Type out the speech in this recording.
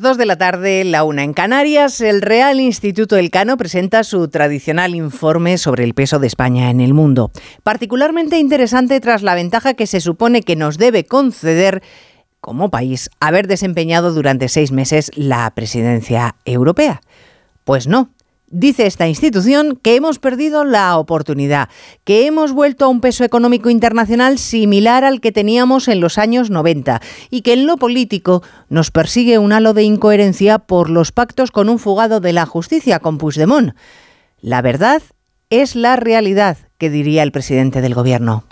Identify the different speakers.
Speaker 1: Dos de la tarde, la una en Canarias, el Real Instituto Elcano presenta su tradicional informe sobre el peso de España en el mundo. Particularmente interesante tras la ventaja que se supone que nos debe conceder como país haber desempeñado durante seis meses la presidencia europea. Pues no, Dice esta institución que hemos perdido la oportunidad, que hemos vuelto a un peso económico internacional similar al que teníamos en los años 90 y que en lo político nos persigue un halo de incoherencia por los pactos con un fugado de la justicia, con Puigdemont. La verdad es la realidad, que diría el presidente del gobierno.